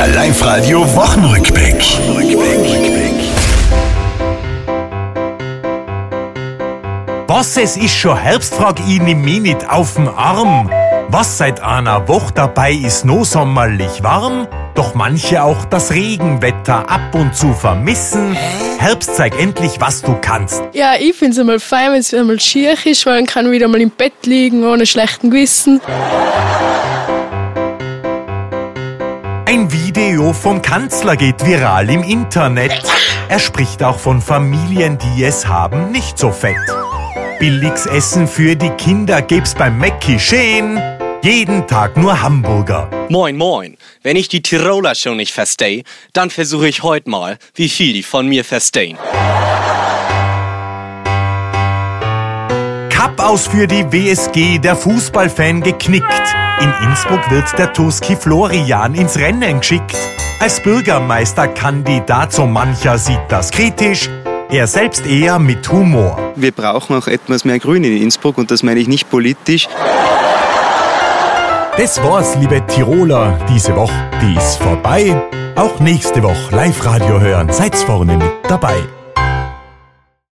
Der Live-Radio Wochenrückblick. Was es ist schon Herbst, frag ich nimm mich nicht auf'n Arm. Was seit einer Woche dabei ist no sommerlich warm, doch manche auch das Regenwetter ab und zu vermissen. Herbst zeig endlich, was du kannst. Ja, ich find's einmal fein, wenn es einmal schier ist, weil dann kann ich wieder mal im Bett liegen ohne schlechten Gewissen. Ein Video vom Kanzler geht viral im Internet. Er spricht auch von Familien, die es haben, nicht so fett. Billiges Essen für die Kinder gibt's beim Mäcki schön. Jeden Tag nur Hamburger. Moin, moin. Wenn ich die Tiroler schon nicht verstehe, dann versuche ich heute mal, wie viel die von mir verstehen. Cup aus für die WSG, der Fußballfan geknickt. In Innsbruck wird der Tuski Florian ins Rennen geschickt. Als Bürgermeisterkandidat so mancher sieht das kritisch, er selbst eher mit Humor. Wir brauchen auch etwas mehr Grün in Innsbruck und das meine ich nicht politisch. Das war's, liebe Tiroler, diese Woche, die ist vorbei. Auch nächste Woche Live-Radio hören, seid's vorne mit dabei.